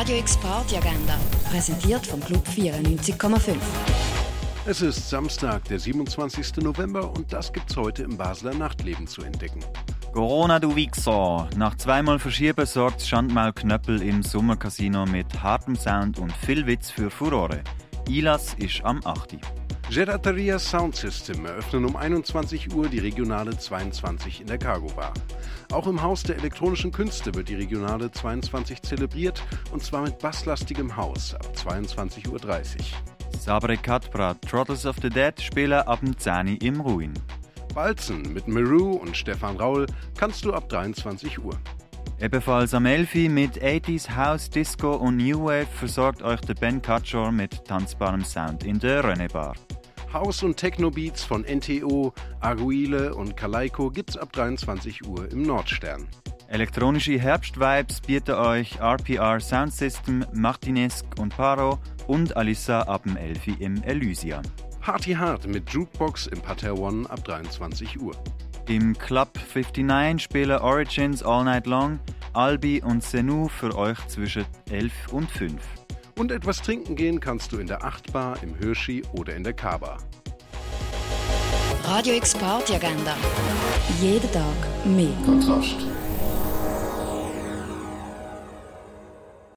Radio X Party Agenda, präsentiert vom Club 94,5. Es ist Samstag, der 27. November und das gibt's heute im Basler Nachtleben zu entdecken. Corona, du Wichser! Nach zweimal Verschieben sorgt Schandmaul Knöppel im Sommercasino mit hartem Sound und viel Witz für Furore. Ilas ist am 8. Gelateria Sound System eröffnen um 21 Uhr die Regionale 22 in der Cargo Bar. Auch im Haus der elektronischen Künste wird die Regionale 22 zelebriert und zwar mit basslastigem Haus ab 22.30 Uhr. Sabre Katbra, Trottles of the Dead spielen ab 10 im Ruin. Balzen mit Meru und Stefan Raul kannst du ab 23 Uhr. Ebenfalls am 11 mit 80s House, Disco und New Wave versorgt euch der Ben Cutshore mit tanzbarem Sound in der René Bar. House- und Techno-Beats von NTO, Arguile und Kalaiko gibt's ab 23 Uhr im Nordstern. Elektronische Herbstvibes bieten euch RPR Sound System, Martinesque und Paro und Alissa ab dem 11 im Elysia. Party Hard mit Jukebox im Pater One ab 23 Uhr. Im Club 59 spielen Origins All Night Long, Albi und Senu für euch zwischen 11 und 5. Und etwas trinken gehen kannst du in der 8 Bar, im Hirschi oder in der K-Bar. Radio X Party Agenda. Jeden Tag mehr. Kontrast.